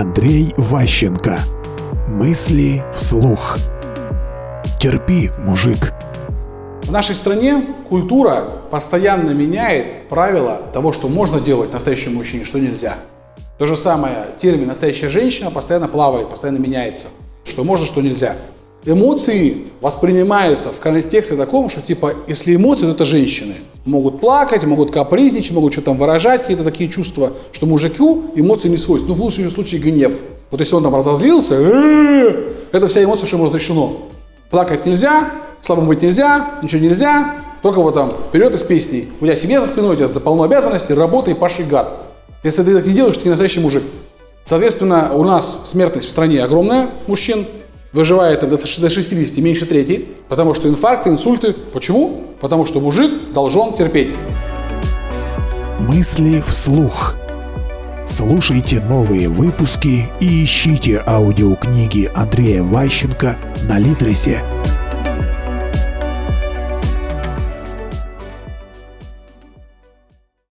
Андрей Ващенко. Мысли вслух. Терпи, мужик. В нашей стране культура постоянно меняет правила того, что можно делать настоящему мужчине, что нельзя. То же самое, термин «настоящая женщина» постоянно плавает, постоянно меняется. Что можно, что нельзя. Эмоции воспринимаются в контексте таком, что типа, если эмоции, то это женщины. Могут плакать, могут капризничать, могут что-то там выражать, какие-то такие чувства, что мужику эмоции не свойственны. Ну, в лучшем случае гнев. Вот если он там разозлился, «Э, это вся эмоция, что ему разрешено. Плакать нельзя, слабым быть нельзя, ничего нельзя, только вот там вперед из песни. У тебя семья за спиной, у тебя за полно обязанностей, работай, паши гад. Если ты так не делаешь, ты не настоящий мужик. Соответственно, у нас смертность в стране огромная мужчин, выживает до 60 меньше трети, потому что инфаркты, инсульты. Почему? Потому что мужик должен терпеть. Мысли вслух. Слушайте новые выпуски и ищите аудиокниги Андрея Ващенко на Литресе.